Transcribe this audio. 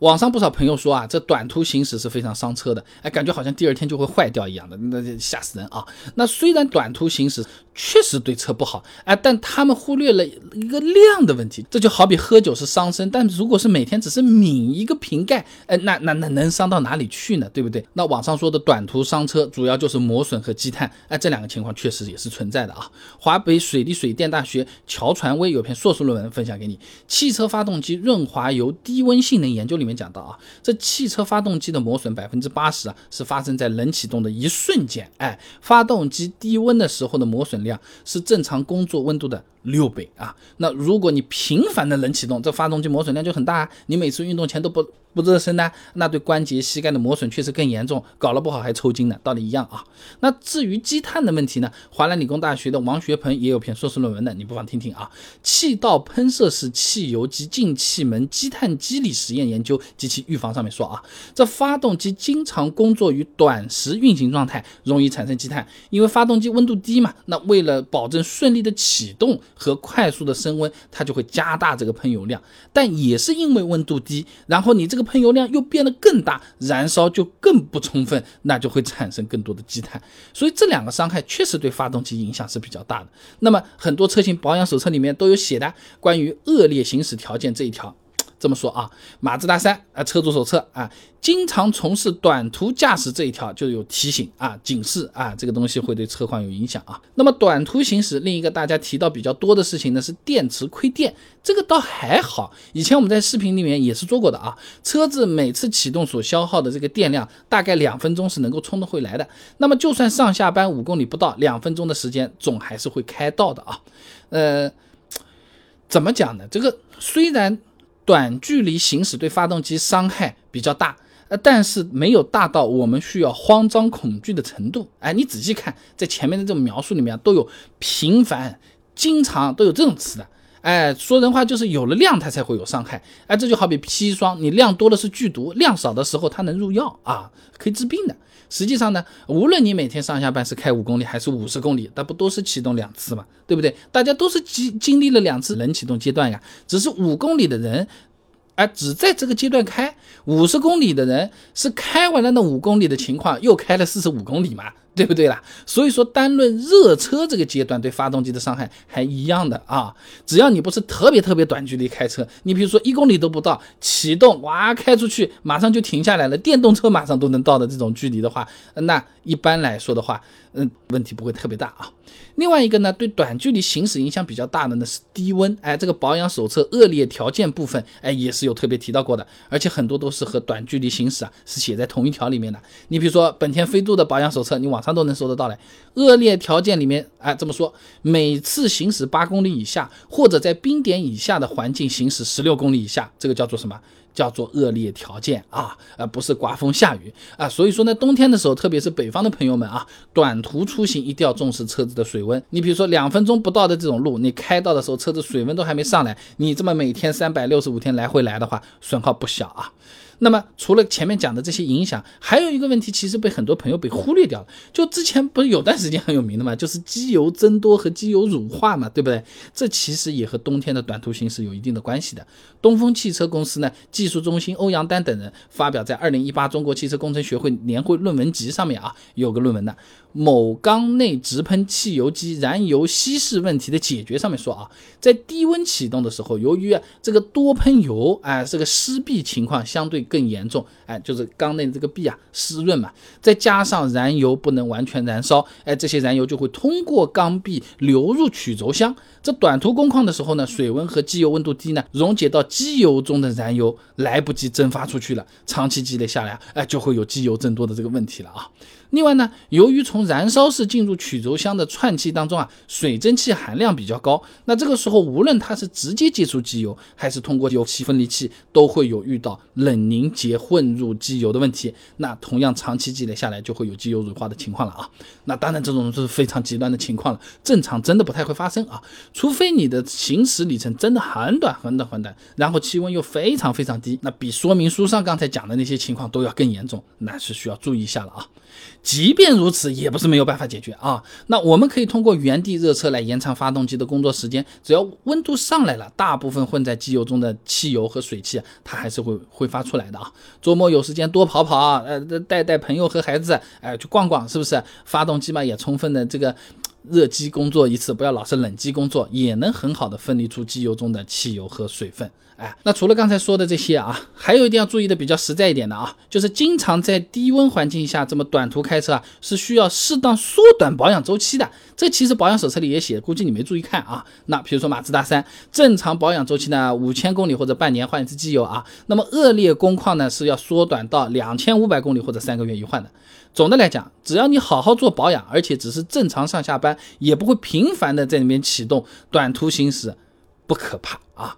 网上不少朋友说啊，这短途行驶是非常伤车的，哎，感觉好像第二天就会坏掉一样的，那吓死人啊！那虽然短途行驶确实对车不好，哎，但他们忽略了一个量的问题。这就好比喝酒是伤身，但如果是每天只是抿一个瓶盖，哎，那那那能伤到哪里去呢？对不对？那网上说的短途伤车，主要就是磨损和积碳，哎，这两个情况确实也是存在的啊。华北水利水电大学乔传威有篇硕士论文分享给你，《汽车发动机润滑油低温性能研究》里面。讲到啊，这汽车发动机的磨损百分之八十啊是发生在冷启动的一瞬间，哎，发动机低温的时候的磨损量是正常工作温度的。六倍啊！那如果你频繁的冷启动，这发动机磨损量就很大啊。你每次运动前都不不热身呢，那对关节、膝盖的磨损确实更严重，搞了不好还抽筋呢，道理一样啊。那至于积碳的问题呢，华南理工大学的王学鹏也有篇硕士论文的，你不妨听听啊。气道喷射式汽油及进气门积碳机理实验研究及其预防上面说啊，这发动机经常工作于短时运行状态，容易产生积碳，因为发动机温度低嘛。那为了保证顺利的启动。和快速的升温，它就会加大这个喷油量，但也是因为温度低，然后你这个喷油量又变得更大，燃烧就更不充分，那就会产生更多的积碳。所以这两个伤害确实对发动机影响是比较大的。那么很多车型保养手册里面都有写的关于恶劣行驶条件这一条。这么说啊，马自达三啊，车主手册啊，经常从事短途驾驶这一条就有提醒啊，警示啊，这个东西会对车况有影响啊。那么短途行驶，另一个大家提到比较多的事情呢，是电池亏电，这个倒还好，以前我们在视频里面也是做过的啊。车子每次启动所消耗的这个电量，大概两分钟是能够充得回来的。那么就算上下班五公里不到，两分钟的时间总还是会开到的啊。呃，怎么讲呢？这个虽然。短距离行驶对发动机伤害比较大，呃，但是没有大到我们需要慌张恐惧的程度。哎，你仔细看，在前面的这种描述里面都有频繁、经常都有这种词的。哎，说人话就是有了量它才会有伤害。哎，这就好比砒霜，你量多了是剧毒，量少的时候它能入药啊，可以治病的。实际上呢，无论你每天上下班是开五公里还是五十公里，那不都是启动两次嘛，对不对？大家都是经经历了两次冷启动阶段呀，只是五公里的人。哎只在这个阶段开五十公里的人，是开完了那五公里的情况，又开了四十五公里嘛，对不对啦？所以说单论热车这个阶段对发动机的伤害还一样的啊。只要你不是特别特别短距离开车，你比如说一公里都不到，启动哇开出去，马上就停下来了，电动车马上都能到的这种距离的话，那一般来说的话。嗯，问题不会特别大啊。另外一个呢，对短距离行驶影响比较大的呢是低温。哎，这个保养手册恶劣条件部分，哎，也是有特别提到过的，而且很多都是和短距离行驶啊是写在同一条里面的。你比如说本田飞度的保养手册，你往网上都能搜得到嘞。恶劣条件里面，哎，这么说，每次行驶八公里以下，或者在冰点以下的环境行驶十六公里以下，这个叫做什么？叫做恶劣条件啊，而不是刮风下雨啊，所以说呢，冬天的时候，特别是北方的朋友们啊，短途出行一定要重视车子的水温。你比如说两分钟不到的这种路，你开到的时候，车子水温都还没上来，你这么每天三百六十五天来回来的话，损耗不小啊。那么除了前面讲的这些影响，还有一个问题，其实被很多朋友被忽略掉了。就之前不是有段时间很有名的嘛，就是机油增多和机油乳化嘛，对不对？这其实也和冬天的短途行驶有一定的关系的。东风汽车公司呢，技术中心欧阳丹等人发表在二零一八中国汽车工程学会年会论文集上面啊，有个论文呢。某缸内直喷汽油机燃油稀释问题的解决上面说啊，在低温启动的时候，由于这个多喷油，哎，这个湿壁情况相对更严重，哎，就是缸内这个壁啊湿润嘛，再加上燃油不能完全燃烧，哎，这些燃油就会通过缸壁流入曲轴箱。这短途工况的时候呢，水温和机油温度低呢，溶解到机油中的燃油来不及蒸发出去了，长期积累下来，哎，就会有机油增多的这个问题了啊。另外呢，由于从燃烧室进入曲轴箱的串气当中啊，水蒸气含量比较高，那这个时候无论它是直接接触机油，还是通过油气分离器，都会有遇到冷凝结混入机油的问题。那同样长期积累下来，就会有机油乳化的情况了啊。那当然这种是非常极端的情况了，正常真的不太会发生啊，除非你的行驶里程真的很短很短很短，然后气温又非常非常低，那比说明书上刚才讲的那些情况都要更严重，那是需要注意一下了啊。即便如此，也不是没有办法解决啊。那我们可以通过原地热车来延长发动机的工作时间。只要温度上来了，大部分混在机油中的汽油和水汽，它还是会挥发出来的啊。周末有时间多跑跑，呃，带带朋友和孩子，哎，去逛逛，是不是？发动机嘛，也充分的这个。热机工作一次，不要老是冷机工作，也能很好的分离出机油中的汽油和水分。哎，那除了刚才说的这些啊，还有一定要注意的比较实在一点的啊，就是经常在低温环境下这么短途开车啊，是需要适当缩短保养周期的。这其实保养手册里也写，估计你没注意看啊。那比如说马自达三，正常保养周期呢五千公里或者半年换一次机油啊，那么恶劣工况呢是要缩短到两千五百公里或者三个月一换的。总的来讲，只要你好好做保养，而且只是正常上下班也不会频繁的在里面启动，短途行驶不可怕啊。